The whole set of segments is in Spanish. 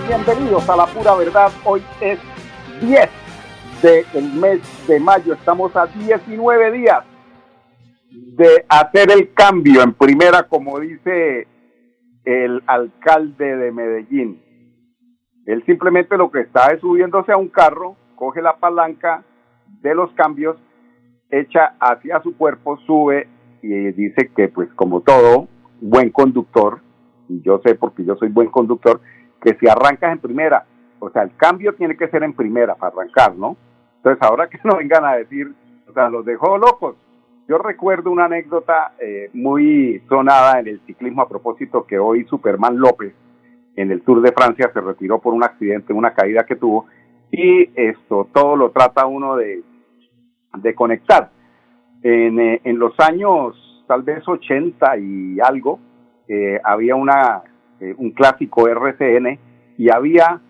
Bienvenidos a la pura verdad. Hoy es 10 del mes de mayo, estamos a 19 días de hacer el cambio en primera, como dice el alcalde de Medellín. Él simplemente lo que está es subiéndose a un carro, coge la palanca de los cambios, echa hacia su cuerpo, sube y dice que pues como todo buen conductor, y yo sé porque yo soy buen conductor, que si arrancas en primera, o sea, el cambio tiene que ser en primera para arrancar, ¿no? Entonces, ahora que no vengan a decir, o sea, los dejó locos. Yo recuerdo una anécdota eh, muy sonada en el ciclismo a propósito que hoy Superman López en el Tour de Francia se retiró por un accidente, una caída que tuvo, y esto todo lo trata uno de, de conectar. En, eh, en los años tal vez 80 y algo, eh, había una un clásico RCN, y había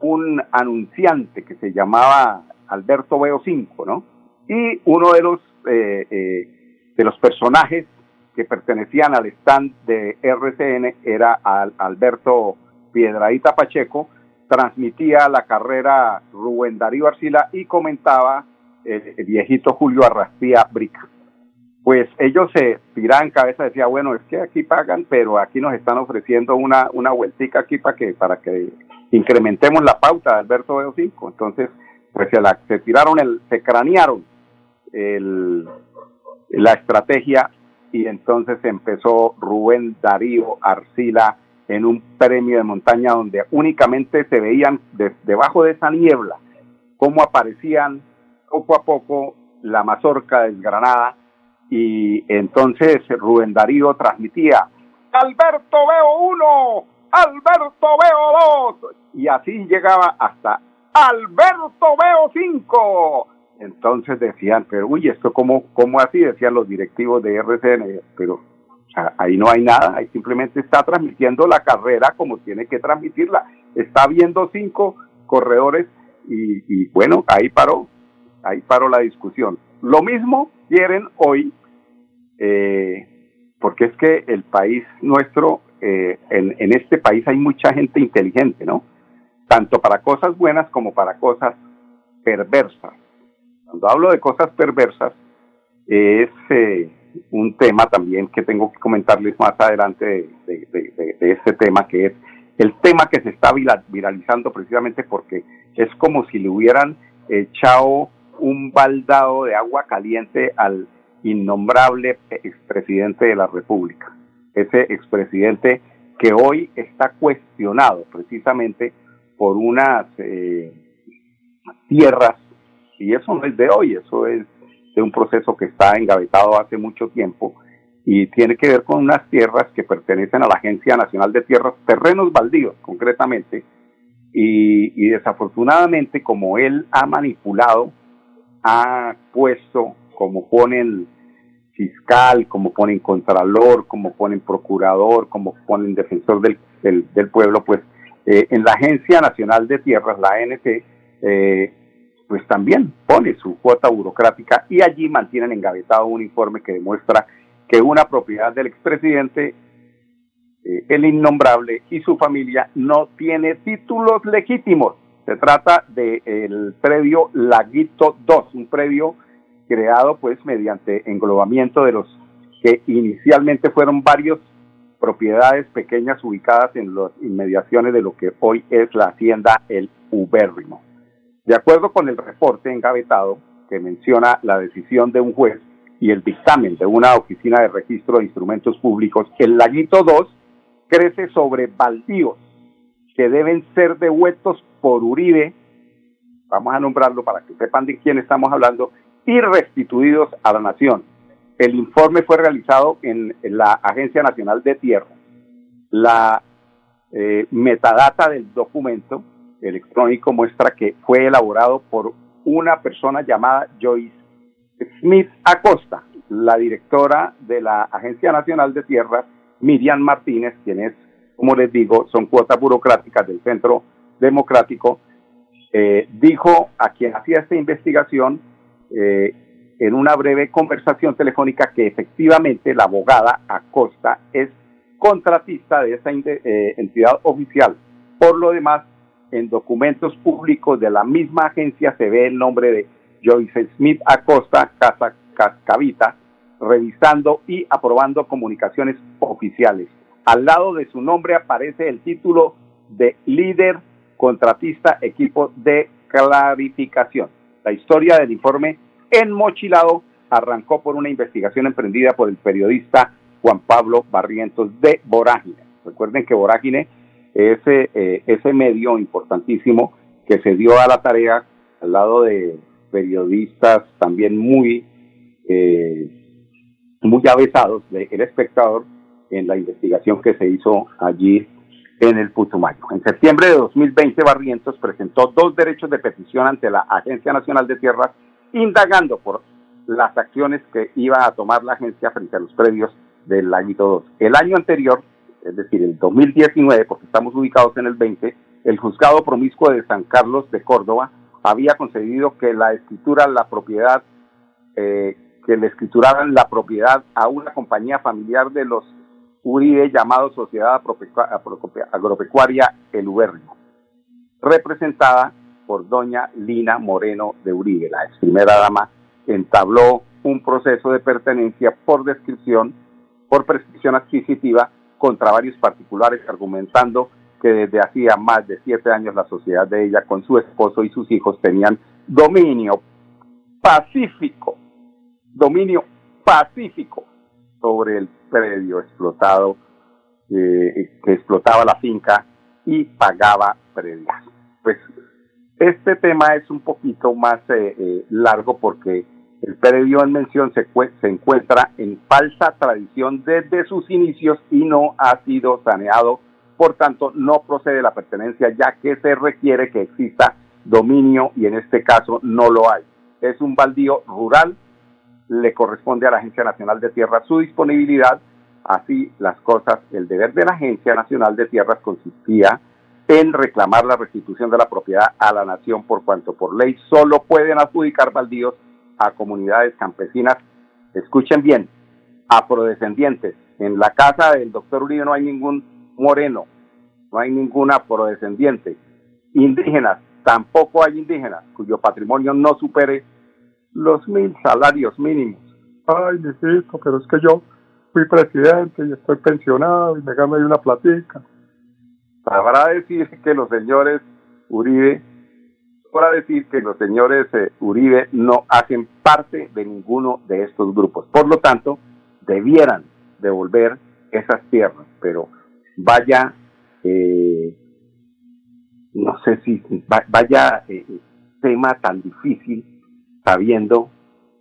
un anunciante que se llamaba Alberto Veo 5, ¿no? Y uno de los, eh, eh, de los personajes que pertenecían al stand de RCN era Alberto Piedradita Pacheco, transmitía la carrera Rubén Darío Arcila y comentaba el, viejito Julio Arrastía Brica pues ellos se tiraban cabeza, decía, bueno, es que aquí pagan, pero aquí nos están ofreciendo una, una vueltica aquí para que, para que incrementemos la pauta de Alberto Veo 5. Entonces, pues se, la, se tiraron, el, se cranearon el, la estrategia y entonces empezó Rubén Darío Arcila en un premio de montaña donde únicamente se veían debajo de esa niebla cómo aparecían poco a poco la mazorca desgranada y entonces Rubén Darío transmitía, Alberto veo uno, Alberto veo dos, y así llegaba hasta Alberto veo cinco. Entonces decían, pero uy, esto cómo, cómo así, decían los directivos de RCN, pero ahí no hay nada, ahí simplemente está transmitiendo la carrera como tiene que transmitirla, está viendo cinco corredores y, y bueno, ahí paró, ahí paró la discusión. Lo mismo quieren hoy, eh, porque es que el país nuestro, eh, en, en este país hay mucha gente inteligente, ¿no? Tanto para cosas buenas como para cosas perversas. Cuando hablo de cosas perversas, es eh, un tema también que tengo que comentarles más adelante de, de, de, este tema, que es el tema que se está viralizando precisamente porque es como si le hubieran echado un baldado de agua caliente al innombrable expresidente de la República. Ese expresidente que hoy está cuestionado precisamente por unas eh, tierras, y eso no es de hoy, eso es de un proceso que está engavetado hace mucho tiempo y tiene que ver con unas tierras que pertenecen a la Agencia Nacional de Tierras, terrenos baldíos concretamente, y, y desafortunadamente como él ha manipulado ha puesto, como ponen fiscal, como ponen contralor, como ponen procurador, como ponen defensor del, del, pueblo, pues eh, en la Agencia Nacional de Tierras, la ANT, eh, pues también pone su cuota burocrática y allí mantienen engavetado un informe que demuestra que una propiedad del expresidente, eh, el innombrable y su familia no tiene títulos legítimos. Se trata del el predio Laguito 2, un predio creado pues mediante englobamiento de los que inicialmente fueron varios propiedades pequeñas ubicadas en las inmediaciones de lo que hoy es la hacienda El Ubérrimo. De acuerdo con el reporte engavetado que menciona la decisión de un juez y el dictamen de una oficina de registro de instrumentos públicos, el laguito 2 crece sobre baldíos que deben ser devueltos por Uribe, vamos a nombrarlo para que sepan de quién estamos hablando, y restituidos a la nación. El informe fue realizado en, la Agencia Nacional de Tierra. La eh, metadata del documento electrónico muestra que fue elaborado por una persona llamada Joyce Smith Acosta, la directora de la Agencia Nacional de Tierras, Miriam Martínez, quien es, como les digo, son cuotas burocráticas del Centro Democrático, eh, dijo a quien hacía esta investigación eh, en una breve conversación telefónica que efectivamente la abogada Acosta es contratista de esa eh, entidad oficial. Por lo demás, en documentos públicos de la misma agencia se ve el nombre de Joyce Smith Acosta Cascavita, revisando y aprobando comunicaciones oficiales. Al lado de su nombre aparece el título de líder contratista equipo de clarificación. La historia del informe enmochilado arrancó por una investigación emprendida por el periodista Juan Pablo Barrientos de Vorágine. Recuerden que Vorágine es eh, ese medio importantísimo que se dio a la tarea al lado de periodistas también muy, eh, muy avesados del espectador en la investigación que se hizo allí en el Putumayo. En septiembre de 2020, Barrientos presentó dos derechos de petición ante la Agencia Nacional de Tierras, indagando por las acciones que iba a tomar la agencia frente a los predios del año 2. El año anterior, es decir, el 2019, porque estamos ubicados en el 20, el juzgado promiscuo de San Carlos de Córdoba había concedido que la escritura, la propiedad, eh, que le escrituraran la propiedad a una compañía familiar de los Uribe llamado Sociedad Agropecuaria El Ubérrimo, representada por doña Lina Moreno de Uribe, la ex primera dama, entabló un proceso de pertenencia por descripción, por prescripción adquisitiva contra varios particulares, argumentando que desde hacía más de siete años la sociedad de ella con su esposo y sus hijos tenían dominio pacífico, dominio pacífico sobre el predio explotado eh, que explotaba la finca y pagaba predios. Pues este tema es un poquito más eh, eh, largo porque el predio en mención se, se encuentra en falsa tradición desde sus inicios y no ha sido saneado por tanto no procede la pertenencia ya que se requiere que exista dominio y en este caso no lo hay. Es un baldío rural, le corresponde a la Agencia Nacional de Tierras su disponibilidad, así las cosas, el deber de la Agencia Nacional de Tierras consistía en reclamar la restitución de la propiedad a la nación por cuanto por ley solo pueden adjudicar baldíos a comunidades campesinas, escuchen bien, afrodescendientes. En la casa del doctor Uribe no hay ningún moreno, no hay ninguna prodescendiente. Indígenas, tampoco hay indígenas cuyo patrimonio no supere los mil salarios mínimos. Ay, necesito, pero es que yo fui presidente y estoy pensionado y me gano ahí una platica. Habrá decir que los señores Uribe, para decir que los señores eh, Uribe no hacen parte de ninguno de estos grupos. Por lo tanto, debieran devolver esas tierras, pero vaya, eh, no sé si vaya eh, tema tan difícil sabiendo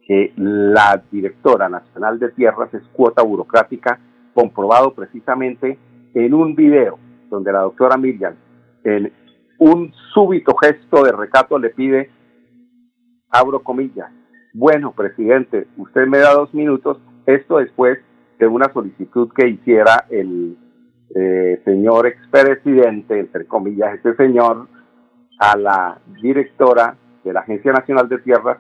que la directora nacional de tierras es cuota burocrática, comprobado precisamente en un video donde la doctora Miriam, en un súbito gesto de recato, le pide, abro comillas, bueno, presidente, usted me da dos minutos, esto después de una solicitud que hiciera el eh, señor expresidente, entre comillas, este señor, a la directora de la Agencia Nacional de Tierras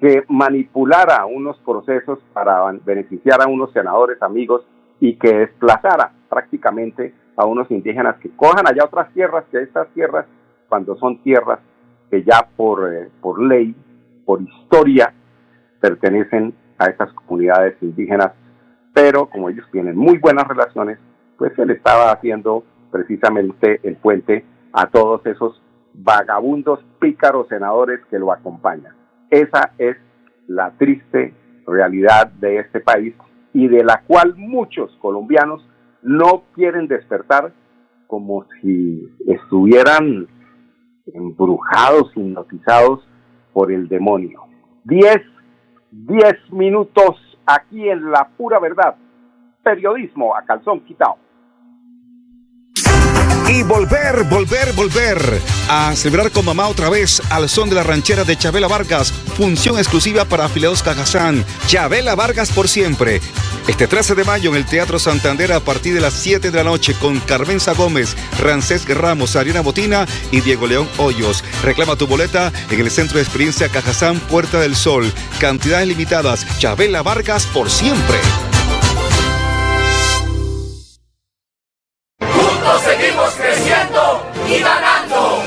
que manipulara unos procesos para beneficiar a unos senadores amigos y que desplazara prácticamente a unos indígenas que cojan allá otras tierras, que estas tierras, cuando son tierras que ya por, eh, por ley, por historia, pertenecen a estas comunidades indígenas, pero como ellos tienen muy buenas relaciones, pues él estaba haciendo precisamente el puente a todos esos vagabundos pícaros senadores que lo acompañan. Esa es la triste realidad de este país y de la cual muchos colombianos no quieren despertar como si estuvieran embrujados, hipnotizados por el demonio. Diez, diez minutos aquí en la pura verdad. Periodismo a calzón quitado y volver, volver, volver a celebrar con mamá otra vez al son de la ranchera de Chabela Vargas, función exclusiva para afiliados Cajazán. Chabela Vargas por siempre. Este 13 de mayo en el Teatro Santander a partir de las 7 de la noche con Carmenza Gómez, Rancés Ramos, Ariana Botina y Diego León Hoyos. Reclama tu boleta en el Centro de Experiencia Cajazán Puerta del Sol. Cantidades limitadas. Chabela Vargas por siempre.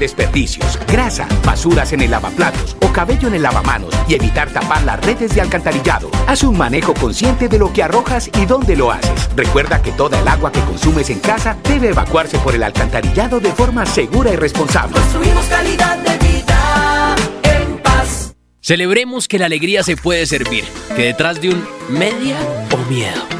desperdicios, grasa, basuras en el lavaplatos o cabello en el lavamanos y evitar tapar las redes de alcantarillado. Haz un manejo consciente de lo que arrojas y dónde lo haces. Recuerda que toda el agua que consumes en casa debe evacuarse por el alcantarillado de forma segura y responsable. Construimos calidad de vida en paz. Celebremos que la alegría se puede servir, que detrás de un media o miedo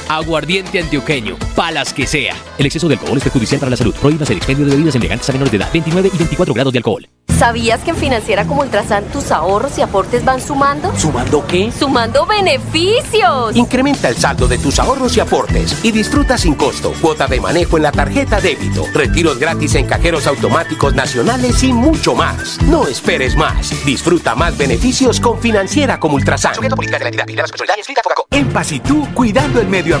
Aguardiente antioqueño, palas que sea. El exceso de alcohol es perjudicial para la salud. Prohíbas el expendio de bebidas elegantes a menores de edad. 29 y 24 grados de alcohol. ¿Sabías que en Financiera como Ultrasan tus ahorros y aportes van sumando? ¿Sumando qué? ¡Sumando beneficios! Incrementa el saldo de tus ahorros y aportes y disfruta sin costo cuota de manejo en la tarjeta débito, retiros gratis en cajeros automáticos nacionales y mucho más. No esperes más. Disfruta más beneficios con Financiera como Ultrasan. En Paz y tú, cuidando el medio ambiente.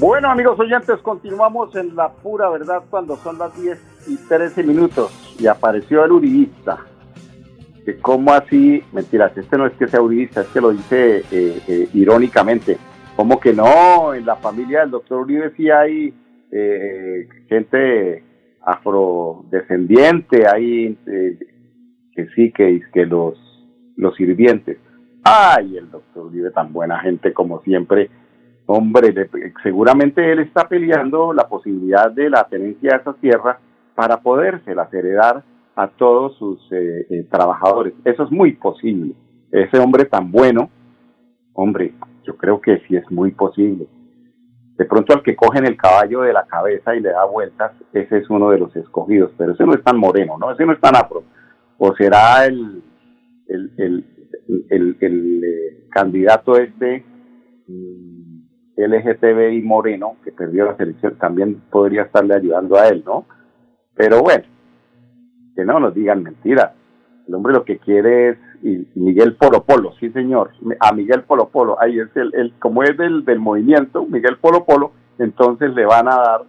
Bueno, amigos oyentes, continuamos en la pura verdad cuando son las 10 y 13 minutos y apareció el uribista. Que cómo así, mentiras, este no es que sea uribista, es que lo dice eh, eh, irónicamente. ¿Cómo que no? En la familia del doctor Uribe sí hay eh, gente afrodescendiente, hay que sí, que, que los, los sirvientes. Ay, el doctor Uribe, tan buena gente como siempre. Hombre, seguramente él está peleando la posibilidad de la tenencia de esas tierras para podérselas heredar a todos sus eh, eh, trabajadores. Eso es muy posible. Ese hombre tan bueno, hombre, yo creo que sí es muy posible. De pronto al que cogen el caballo de la cabeza y le da vueltas, ese es uno de los escogidos, pero ese no es tan moreno, ¿no? Ese no es tan afro. O será el, el, el, el, el eh, candidato este mm, LGTBI moreno que perdió la selección, también podría estarle ayudando a él, ¿no? Pero bueno, que no nos digan mentiras. El hombre lo que quiere es Miguel Polo Polo, sí señor, a Miguel Polo Polo, ahí es el, el como es del, del movimiento, Miguel Polo Polo, entonces le van a dar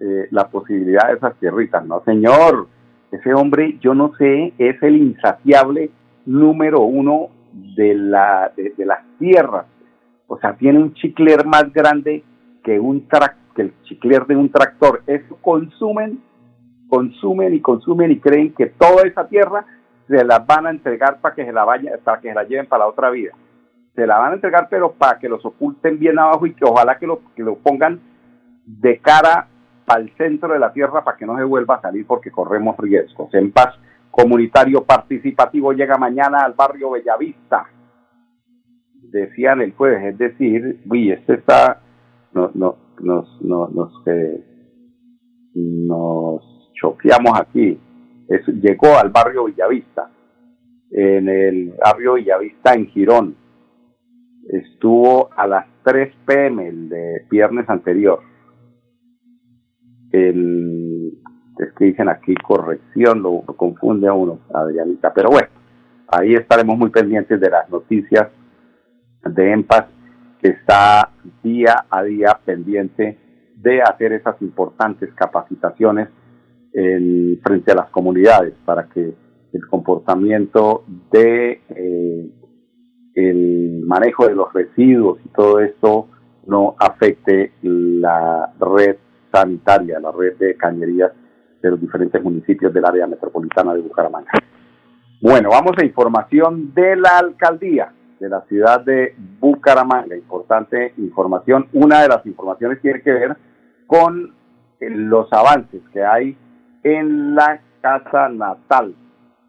eh, la posibilidad de esas tierritas, no señor, ese hombre, yo no sé, es el insaciable número uno de, la, de, de las tierras, o sea, tiene un chicler más grande que un que el chicler de un tractor, eso consumen consumen y consumen y creen que toda esa tierra se las van a entregar para que se la vaya, para que se la lleven para la otra vida. se la van a entregar, pero para que los oculten bien abajo y que ojalá que lo, que lo pongan de cara al centro de la tierra para que no se vuelva a salir porque corremos riesgos. En paz comunitario participativo llega mañana al barrio Bellavista. Decían el jueves, es decir, uy, este está, no, no, nos, no, nos, eh, nos choqueamos aquí. Es, llegó al barrio Villavista, en el barrio Villavista en Girón. Estuvo a las 3 pm el de viernes anterior. El, es que dicen aquí corrección, lo, lo confunde a uno, Adrianita. Pero bueno, ahí estaremos muy pendientes de las noticias de EMPAS que está día a día pendiente de hacer esas importantes capacitaciones en, frente a las comunidades para que el comportamiento de eh, el manejo de los residuos y todo esto no afecte la red sanitaria, la red de cañerías de los diferentes municipios del área metropolitana de Bucaramanga. Bueno, vamos a información de la alcaldía de la ciudad de Bucaramanga. Importante información. Una de las informaciones tiene que ver con eh, los avances que hay en la casa natal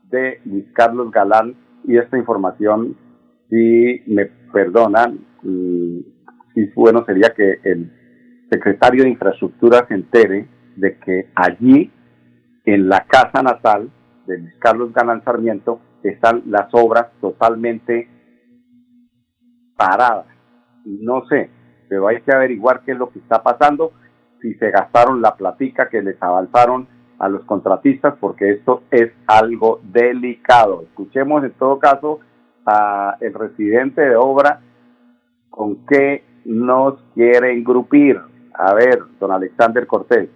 de Luis Carlos Galán y esta información, si me perdonan, si bueno sería que el secretario de Infraestructura se entere de que allí, en la casa natal de Luis Carlos Galán Sarmiento, están las obras totalmente parada. No sé, pero hay que averiguar qué es lo que está pasando, si se gastaron la platica que les avanzaron a los contratistas, porque esto es algo delicado. Escuchemos en todo caso a el residente de obra con qué nos quiere engrupir. A ver, don Alexander Cortés.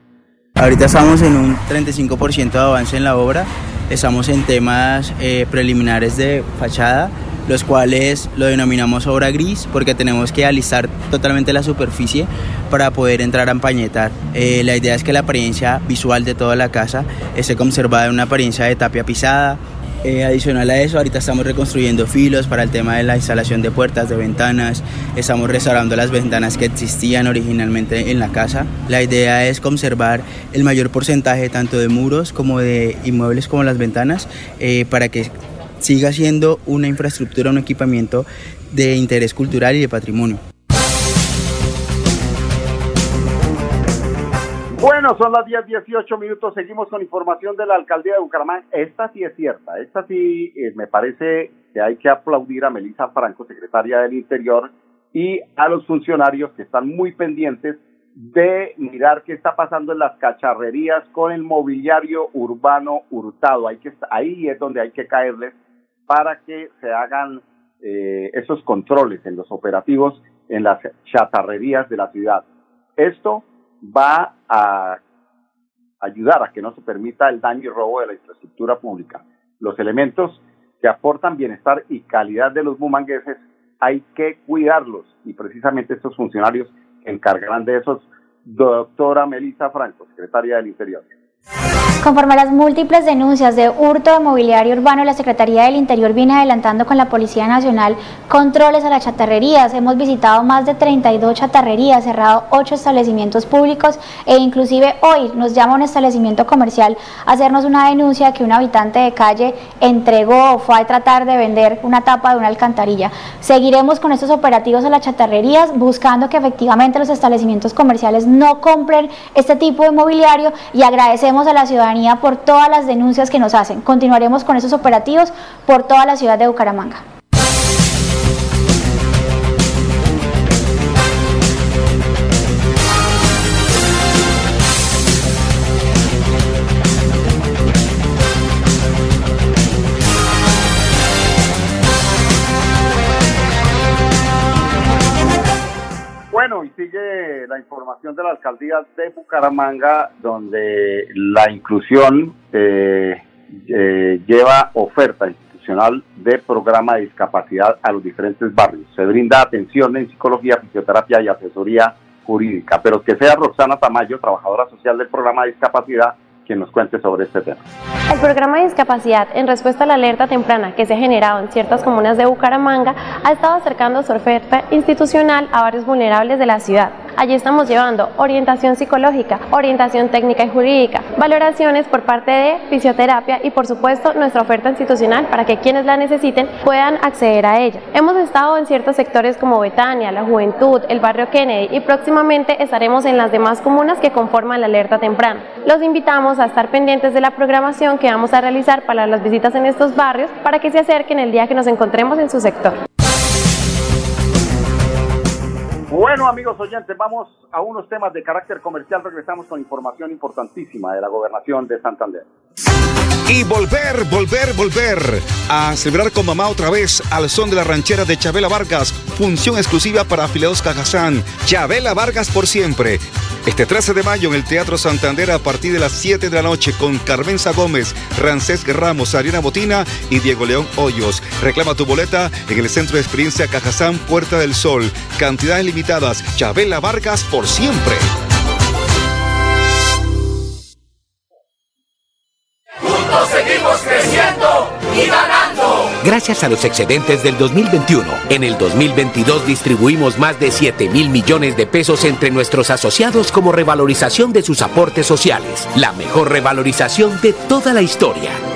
Ahorita estamos en un 35% de avance en la obra, estamos en temas eh, preliminares de fachada los cuales lo denominamos obra gris porque tenemos que alisar totalmente la superficie para poder entrar a empañetar. Eh, la idea es que la apariencia visual de toda la casa esté conservada en una apariencia de tapia pisada. Eh, adicional a eso, ahorita estamos reconstruyendo filos para el tema de la instalación de puertas, de ventanas, estamos restaurando las ventanas que existían originalmente en la casa. La idea es conservar el mayor porcentaje tanto de muros como de inmuebles como las ventanas eh, para que siga siendo una infraestructura, un equipamiento de interés cultural y de patrimonio. Bueno, son las 10, 18 minutos. Seguimos con información de la alcaldía de Bucaramanga. Esta sí es cierta. Esta sí eh, me parece que hay que aplaudir a Melissa Franco, secretaria del Interior, y a los funcionarios que están muy pendientes de mirar qué está pasando en las cacharrerías con el mobiliario urbano hurtado. Hay que, ahí es donde hay que caerles para que se hagan eh, esos controles en los operativos en las chatarrerías de la ciudad. Esto va a ayudar a que no se permita el daño y robo de la infraestructura pública. Los elementos que aportan bienestar y calidad de los bumangueses hay que cuidarlos y precisamente estos funcionarios encargarán de esos. Doctora Melissa Franco, secretaria del Interior. Conforme a las múltiples denuncias de hurto de mobiliario urbano, la Secretaría del Interior viene adelantando con la Policía Nacional controles a las chatarrerías. Hemos visitado más de 32 chatarrerías, cerrado 8 establecimientos públicos e inclusive hoy nos llama un establecimiento comercial a hacernos una denuncia que un habitante de calle entregó o fue a tratar de vender una tapa de una alcantarilla. Seguiremos con estos operativos a las chatarrerías buscando que efectivamente los establecimientos comerciales no compren este tipo de mobiliario y agradecemos a la ciudadanía por todas las denuncias que nos hacen. Continuaremos con esos operativos por toda la ciudad de Bucaramanga. De la alcaldía de Bucaramanga, donde la inclusión eh, eh, lleva oferta institucional de programa de discapacidad a los diferentes barrios. Se brinda atención en psicología, fisioterapia y asesoría jurídica, pero que sea Roxana Tamayo, trabajadora social del programa de discapacidad, quien nos cuente sobre este tema. El programa de discapacidad en respuesta a la alerta temprana que se ha generado en ciertas comunas de Bucaramanga ha estado acercando su oferta institucional a barrios vulnerables de la ciudad. Allí estamos llevando orientación psicológica, orientación técnica y jurídica, valoraciones por parte de fisioterapia y por supuesto nuestra oferta institucional para que quienes la necesiten puedan acceder a ella. Hemos estado en ciertos sectores como Betania, la Juventud, el barrio Kennedy y próximamente estaremos en las demás comunas que conforman la alerta temprana. Los invitamos a estar pendientes de la programación que vamos a realizar para las visitas en estos barrios para que se acerquen el día que nos encontremos en su sector. Bueno, amigos oyentes, vamos a unos temas de carácter comercial. Regresamos con información importantísima de la gobernación de Santander. Y volver, volver, volver a celebrar con mamá otra vez al son de la ranchera de Chabela Vargas. Función exclusiva para afiliados Cajazán. Chabela Vargas por siempre. Este 13 de mayo en el Teatro Santander a partir de las 7 de la noche con Carmenza Gómez, Rancés Ramos, Ariana Botina y Diego León Hoyos. Reclama tu boleta en el Centro de Experiencia Cajazán Puerta del Sol. Cantidades limitadas. Chabela Vargas por siempre. Juntos seguimos creciendo y ganando. Gracias a los excedentes del 2021, en el 2022 distribuimos más de 7 mil millones de pesos entre nuestros asociados como revalorización de sus aportes sociales. La mejor revalorización de toda la historia.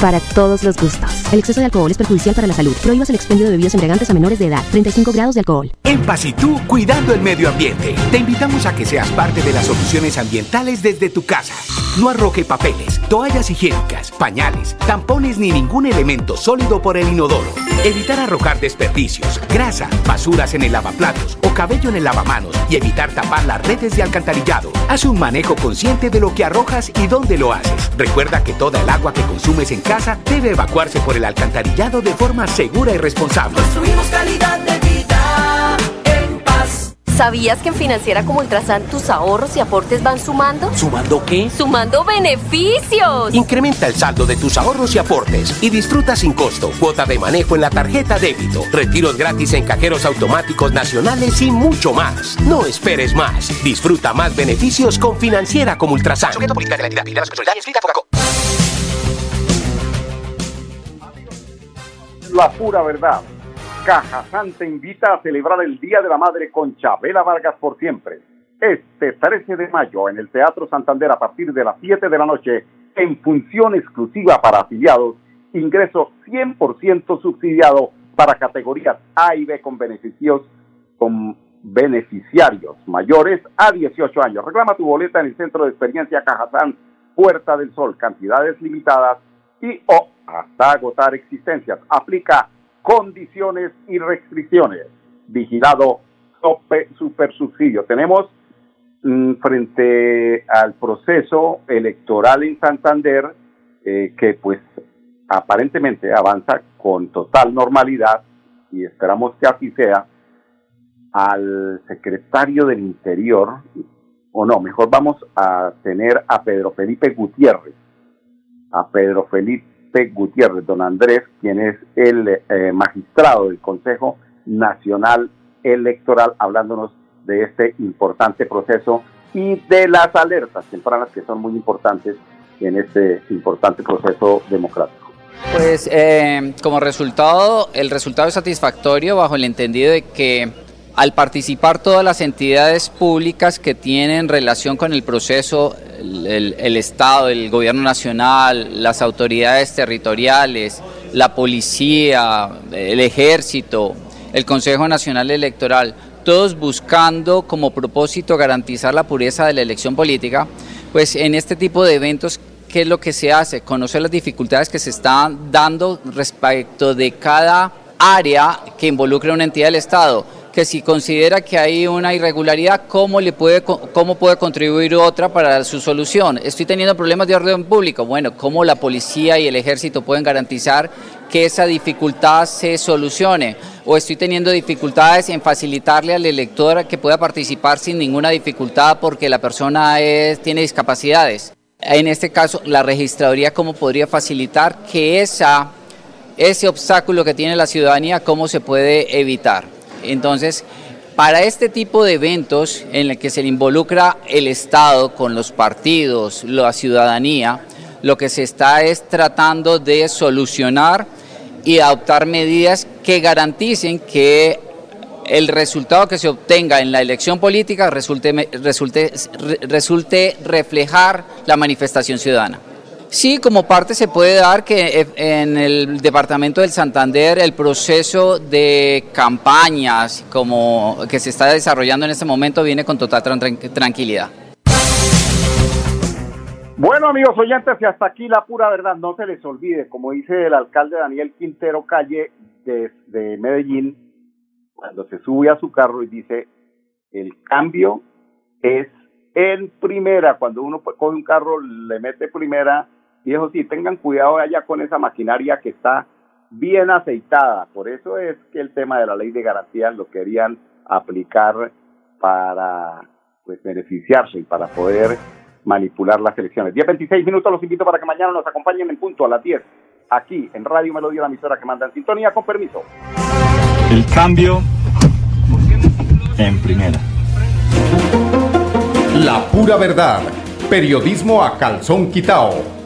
para todos los gustos. El exceso de alcohol es perjudicial para la salud. Prohíbas el expendio de bebidas embriagantes a menores de edad. 35 grados de alcohol. En Pasitú, cuidando el medio ambiente. Te invitamos a que seas parte de las soluciones ambientales desde tu casa. No arroje papeles, toallas higiénicas, pañales, tampones ni ningún elemento sólido por el inodoro. Evitar arrojar desperdicios, grasa, basuras en el lavaplatos o cabello en el lavamanos y evitar tapar las redes de alcantarillado. Haz un manejo consciente de lo que arrojas y dónde lo haces. Recuerda que toda el agua que consumes en casa debe evacuarse por el alcantarillado de forma segura y responsable. Construimos calidad de vida en paz. ¿Sabías que en Financiera como Ultrasan tus ahorros y aportes van sumando? ¿Sumando qué? ¡Sumando beneficios! Incrementa el saldo de tus ahorros y aportes y disfruta sin costo cuota de manejo en la tarjeta débito, retiros gratis en cajeros automáticos nacionales y mucho más. No esperes más. Disfruta más beneficios con Financiera como Ultrasan. La pura verdad. Cajazán te invita a celebrar el Día de la Madre con Chabela Vargas por siempre. Este 13 de mayo en el Teatro Santander a partir de las 7 de la noche en función exclusiva para afiliados, ingreso 100% subsidiado para categorías A y B con beneficios con beneficiarios mayores a 18 años. Reclama tu boleta en el Centro de Experiencia Cajazán Puerta del Sol, cantidades limitadas y o hasta agotar existencias. Aplica condiciones y restricciones. Vigilado super subsidio. Tenemos mm, frente al proceso electoral en Santander eh, que pues aparentemente avanza con total normalidad y esperamos que así sea al secretario del Interior o no, mejor vamos a tener a Pedro Felipe Gutiérrez, a Pedro Felipe Gutiérrez, don Andrés, quien es el eh, magistrado del Consejo Nacional Electoral, hablándonos de este importante proceso y de las alertas tempranas que son muy importantes en este importante proceso democrático. Pues eh, como resultado, el resultado es satisfactorio bajo el entendido de que al participar todas las entidades públicas que tienen relación con el proceso, el, Estado, el Gobierno Nacional, las autoridades territoriales, la policía, el ejército, el Consejo Nacional Electoral, todos buscando como propósito garantizar la pureza de la elección política, pues en este tipo de eventos, ¿qué es lo que se hace? Conocer las dificultades que se están dando respecto de cada área que involucre una entidad del Estado. Que si considera que hay una irregularidad, ¿cómo, le puede, cómo puede contribuir otra para su solución? Estoy teniendo problemas de orden público. Bueno, ¿cómo la policía y el ejército pueden garantizar que esa dificultad se solucione? O estoy teniendo dificultades en facilitarle al elector que pueda participar sin ninguna dificultad porque la persona es, tiene discapacidades. En este caso, la registraduría, ¿cómo podría facilitar que esa, ese obstáculo que tiene la ciudadanía, cómo se puede evitar? Entonces, para este tipo de eventos en el que se involucra el Estado con los partidos, la ciudadanía, lo que se está es tratando de solucionar y adoptar medidas que garanticen que el resultado que se obtenga en la elección política resulte, resulte, resulte reflejar la manifestación ciudadana. Sí, como parte se puede dar que en el departamento del Santander el proceso de campañas como que se está desarrollando en este momento viene con total tranquilidad. Bueno, amigos oyentes, y hasta aquí la pura verdad. No se les olvide, como dice el alcalde Daniel Quintero Calle de, de Medellín, cuando se sube a su carro y dice, el cambio es en primera. Cuando uno coge un carro, le mete primera y eso sí, tengan cuidado allá con esa maquinaria que está bien aceitada. Por eso es que el tema de la ley de garantías lo querían aplicar para pues beneficiarse y para poder manipular las elecciones. 10, 26 minutos, los invito para que mañana nos acompañen en punto a las 10, aquí en Radio Melodía, la emisora que manda en sintonía, con permiso. El cambio en primera. La pura verdad, periodismo a calzón quitao